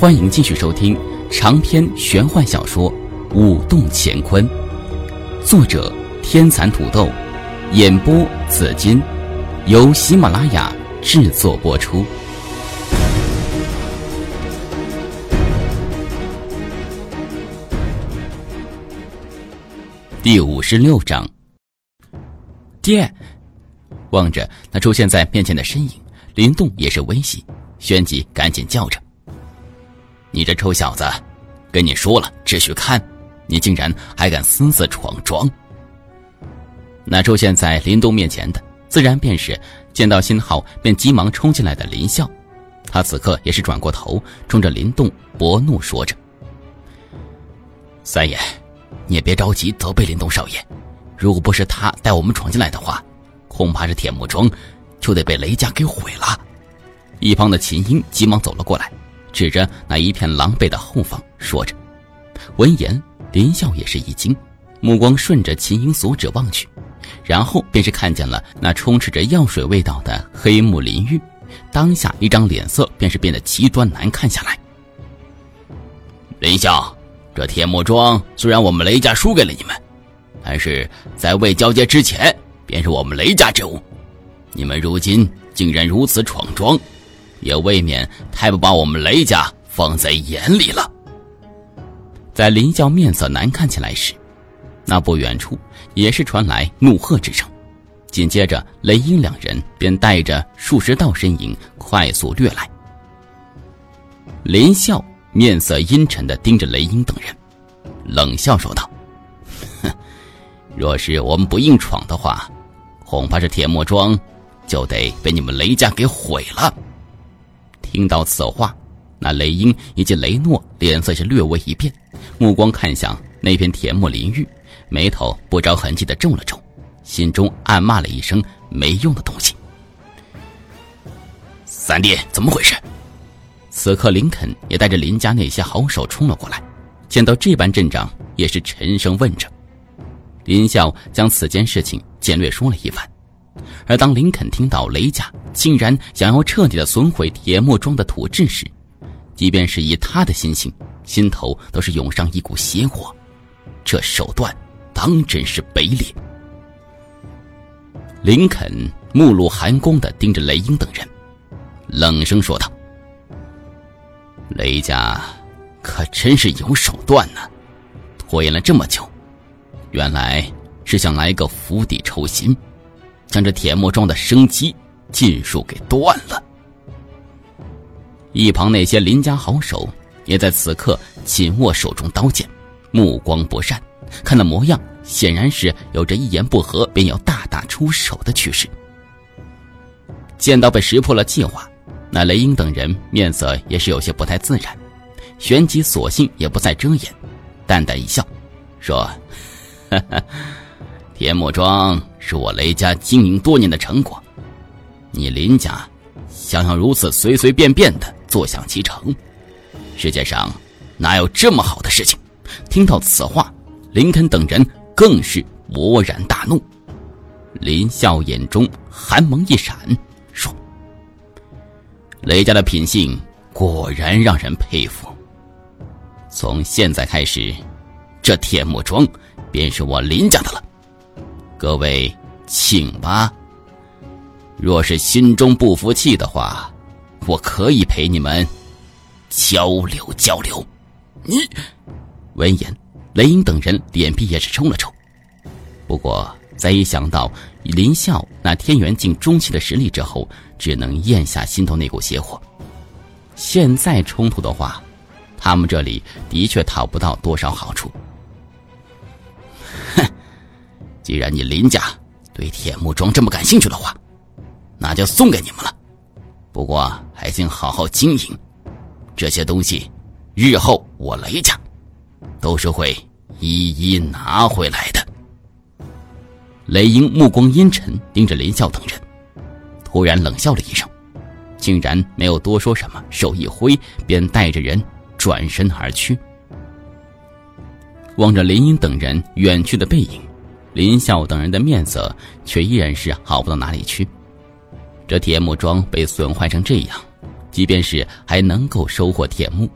欢迎继续收听长篇玄幻小说《舞动乾坤》，作者天蚕土豆，演播紫金，由喜马拉雅制作播出。第五十六章，爹，望着那出现在面前的身影，林动也是微喜，旋即赶紧叫着。你这臭小子，跟你说了只许看，你竟然还敢私自闯庄！那出现在林东面前的，自然便是见到信号便急忙冲进来的林笑。他此刻也是转过头，冲着林动薄怒说着：“三爷，你也别着急责备林东少爷，如果不是他带我们闯进来的话，恐怕这铁木庄就得被雷家给毁了。”一旁的秦英急忙走了过来。指着那一片狼狈的后方说着，闻言，林笑也是一惊，目光顺着秦英所指望去，然后便是看见了那充斥着药水味道的黑木林玉，当下一张脸色便是变得极端难看下来。林笑，这铁木庄虽然我们雷家输给了你们，但是在未交接之前便是我们雷家之物，你们如今竟然如此闯庄！也未免太不把我们雷家放在眼里了。在林笑面色难看起来时，那不远处也是传来怒喝之声。紧接着，雷英两人便带着数十道身影快速掠来。林笑面色阴沉的盯着雷英等人，冷笑说道：“哼，若是我们不硬闯的话，恐怕这铁木庄就得被你们雷家给毁了。”听到此话，那雷英以及雷诺脸色是略微一变，目光看向那片铁木林域，眉头不着痕迹的皱了皱，心中暗骂了一声“没用的东西”。三弟，怎么回事？此刻林肯也带着林家那些好手冲了过来，见到这般阵仗，也是沉声问着。林笑将此件事情简略说了一番。而当林肯听到雷家竟然想要彻底的损毁铁木庄的土质时，即便是以他的心性，心头都是涌上一股邪火。这手段当真是卑劣。林肯目露寒光的盯着雷英等人，冷声说道：“雷家可真是有手段呢，拖延了这么久，原来是想来个釜底抽薪。”将这铁木庄的生机尽数给断了。一旁那些林家好手也在此刻紧握手中刀剑，目光不善，看那模样，显然是有着一言不合便要大打出手的趋势。见到被识破了计划，那雷英等人面色也是有些不太自然，旋即索性也不再遮掩，淡淡一笑，说：“哈哈。”铁木庄是我雷家经营多年的成果，你林家想要如此随随便便的坐享其成，世界上哪有这么好的事情？听到此话，林肯等人更是勃然大怒。林笑眼中寒芒一闪，说：“雷家的品性果然让人佩服。从现在开始，这铁木庄便是我林家的了。”各位，请吧。若是心中不服气的话，我可以陪你们交流交流。你闻言，雷英等人脸皮也是抽了抽。不过，在一想到林笑那天元境中期的实力之后，只能咽下心头那股邪火。现在冲突的话，他们这里的确讨不到多少好处。既然你林家对铁木庄这么感兴趣的话，那就送给你们了。不过还请好好经营，这些东西，日后我雷家都是会一一拿回来的。雷英目光阴沉，盯着林笑等人，突然冷笑了一声，竟然没有多说什么，手一挥，便带着人转身而去。望着林英等人远去的背影。林笑等人的面色却依然是好不到哪里去。这铁木桩被损坏成这样，即便是还能够收获铁木，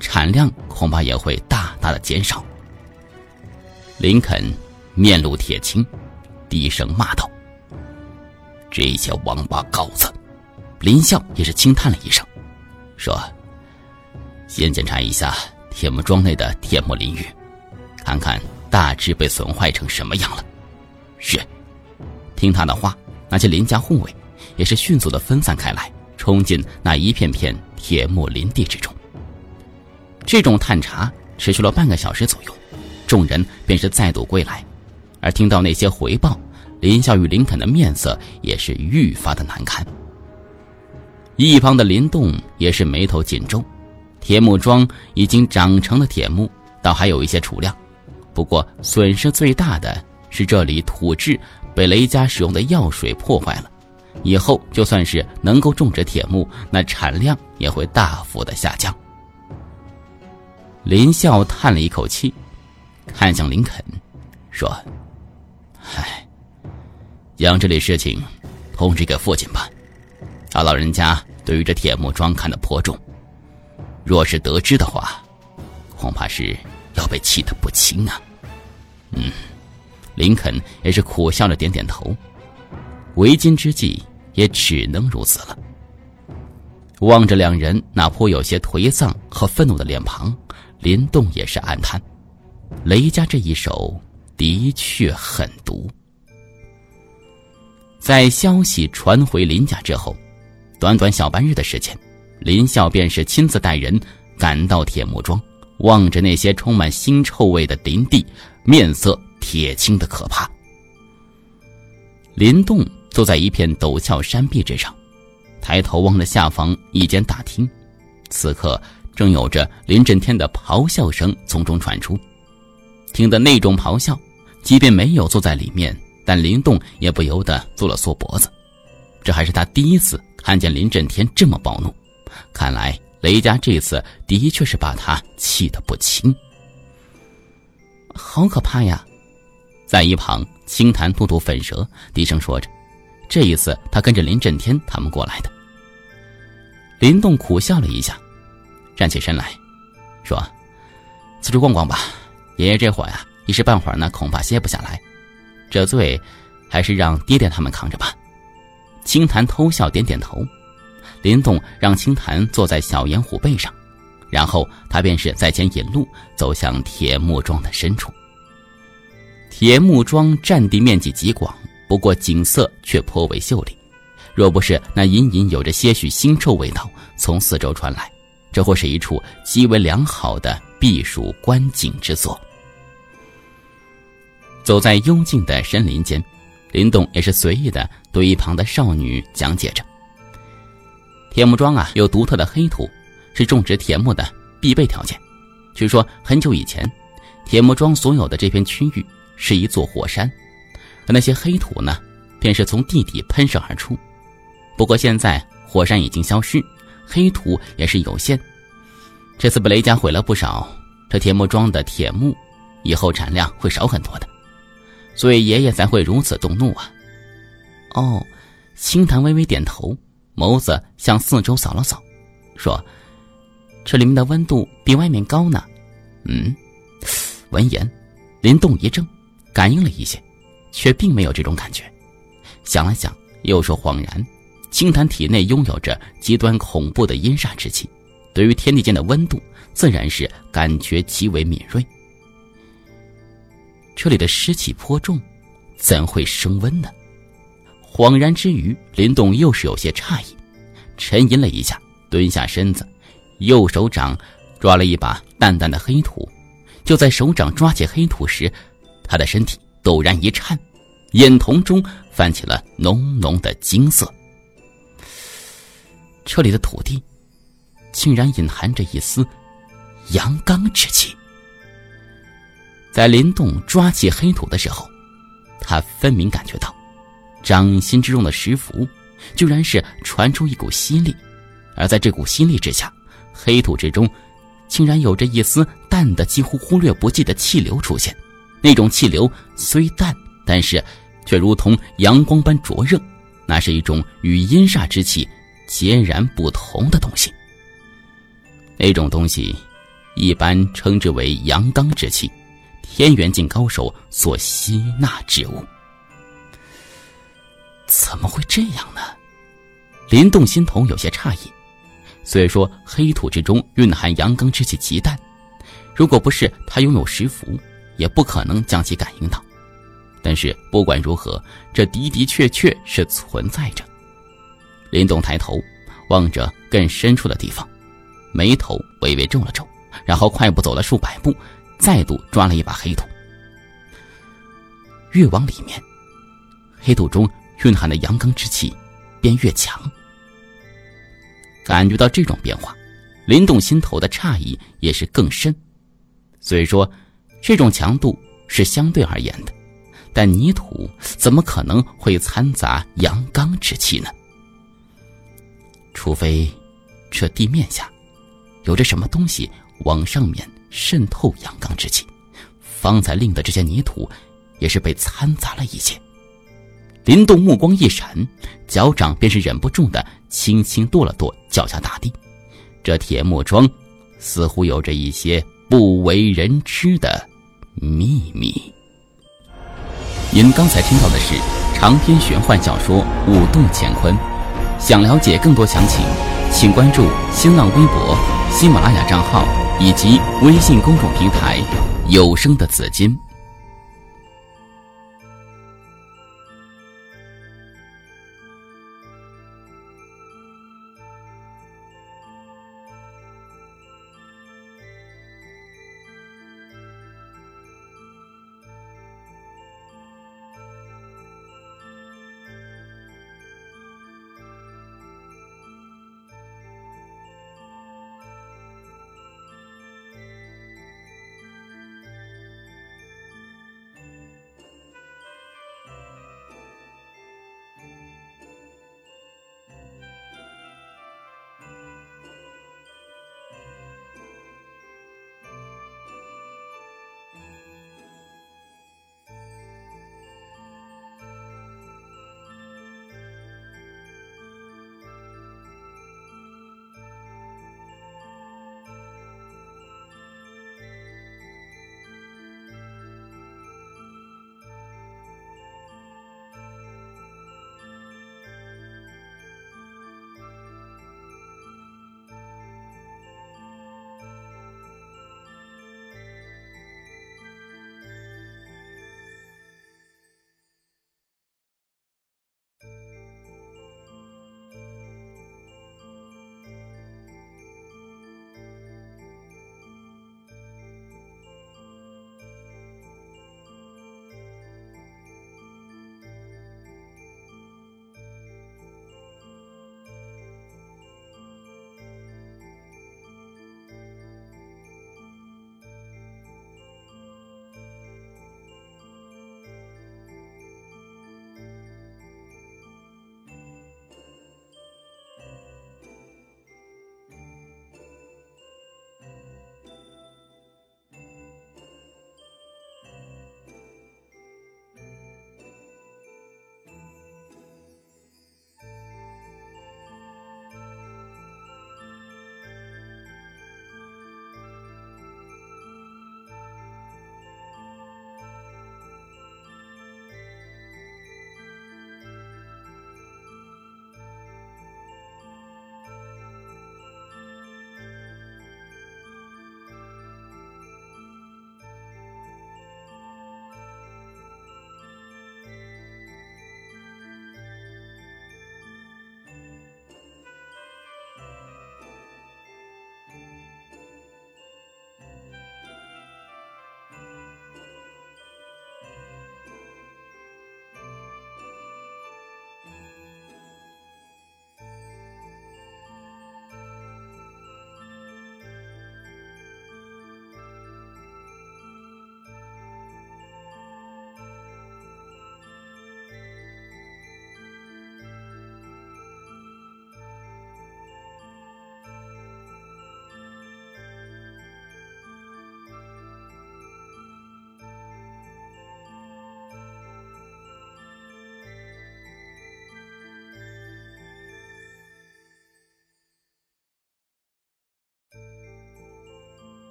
产量恐怕也会大大的减少。林肯面露铁青，低声骂道：“这些王八羔子！”林笑也是轻叹了一声，说：“先检查一下铁木庄内的铁木淋浴，看看大致被损坏成什么样了。”是，听他的话，那些林家护卫也是迅速的分散开来，冲进那一片片铁木林地之中。这种探查持续了半个小时左右，众人便是再度归来，而听到那些回报，林笑与林肯的面色也是愈发的难看。一旁的林动也是眉头紧皱，铁木桩已经长成了铁木，倒还有一些储量。不过损失最大的是这里土质被雷家使用的药水破坏了，以后就算是能够种植铁木，那产量也会大幅的下降。林笑叹了一口气，看向林肯，说：“唉，将这里事情通知给父亲吧。”他老人家对于这铁木庄看得颇重，若是得知的话，恐怕是要被气得不轻啊。嗯，林肯也是苦笑着点点头，为今之计也只能如此了。望着两人那颇有些颓丧和愤怒的脸庞，林动也是暗叹：雷家这一手的确狠毒。在消息传回林家之后。短短小半日的时间，林笑便是亲自带人赶到铁木庄，望着那些充满腥臭味的林地，面色铁青的可怕。林动坐在一片陡峭山壁之上，抬头望着下方一间大厅，此刻正有着林震天的咆哮声从中传出。听得那种咆哮，即便没有坐在里面，但林动也不由得缩了缩脖子。这还是他第一次。看见林震天这么暴怒，看来雷家这次的确是把他气得不轻。好可怕呀！在一旁，青檀吐吐粉舌，低声说着：“这一次他跟着林震天他们过来的。”林动苦笑了一下，站起身来，说：“四处逛逛吧，爷爷这会儿呀，一时半会儿呢，恐怕歇不下来。这罪，还是让爹爹他们扛着吧。”青檀偷笑，点点头。林动让青檀坐在小岩虎背上，然后他便是在前引路，走向铁木庄的深处。铁木庄占地面积极广，不过景色却颇为秀丽。若不是那隐隐有着些许腥臭味道从四周传来，这或是一处极为良好的避暑观景之所。走在幽静的山林间。林动也是随意的对一旁的少女讲解着：“铁木庄啊，有独特的黑土，是种植铁木的必备条件。据说很久以前，铁木庄所有的这片区域是一座火山，而那些黑土呢，便是从地底喷射而出。不过现在火山已经消失，黑土也是有限。这次被雷家毁了不少，这铁木庄的铁木，以后产量会少很多的。”所以爷爷才会如此动怒啊！哦，青檀微微点头，眸子向四周扫了扫，说：“这里面的温度比外面高呢。”嗯，闻言，林动一怔，感应了一些，却并没有这种感觉。想了想，又说：“恍然，青檀体内拥有着极端恐怖的阴煞之气，对于天地间的温度，自然是感觉极为敏锐。”这里的湿气颇重，怎会升温呢？恍然之余，林动又是有些诧异，沉吟了一下，蹲下身子，右手掌抓了一把淡淡的黑土。就在手掌抓起黑土时，他的身体陡然一颤，眼瞳中泛起了浓浓的金色。这里的土地，竟然隐含着一丝阳刚之气。在林动抓起黑土的时候，他分明感觉到，掌心之中的石符，居然是传出一股吸力，而在这股吸力之下，黑土之中，竟然有着一丝淡的几乎忽略不计的气流出现。那种气流虽淡，但是却如同阳光般灼热，那是一种与阴煞之气截然不同的东西。那种东西一般称之为阳刚之气，天元境高手所吸纳之物。怎么会这样呢？林动心头有些诧异。虽说黑土之中蕴含阳刚之气极淡，如果不是他拥有石符，也不可能将其感应到。但是不管如何，这的的确确是存在着。林动抬头望着更深处的地方，眉头微微皱了皱，然后快步走了数百步，再度抓了一把黑土。越往里面，黑土中蕴含的阳刚之气便越强。感觉到这种变化，林动心头的诧异也是更深。虽说这种强度是相对而言的，但泥土怎么可能会掺杂阳刚之气呢？除非这地面下有着什么东西往上面渗透阳刚之气，方才令的这些泥土也是被掺杂了一些。林动目光一闪，脚掌便是忍不住的轻轻跺了跺脚下大地。这铁木桩似乎有着一些不为人知的秘密。您刚才听到的是长篇玄幻小说《武动乾坤》，想了解更多详情，请关注新浪微博、喜马拉雅账号以及微信公众平台“有声的紫金”。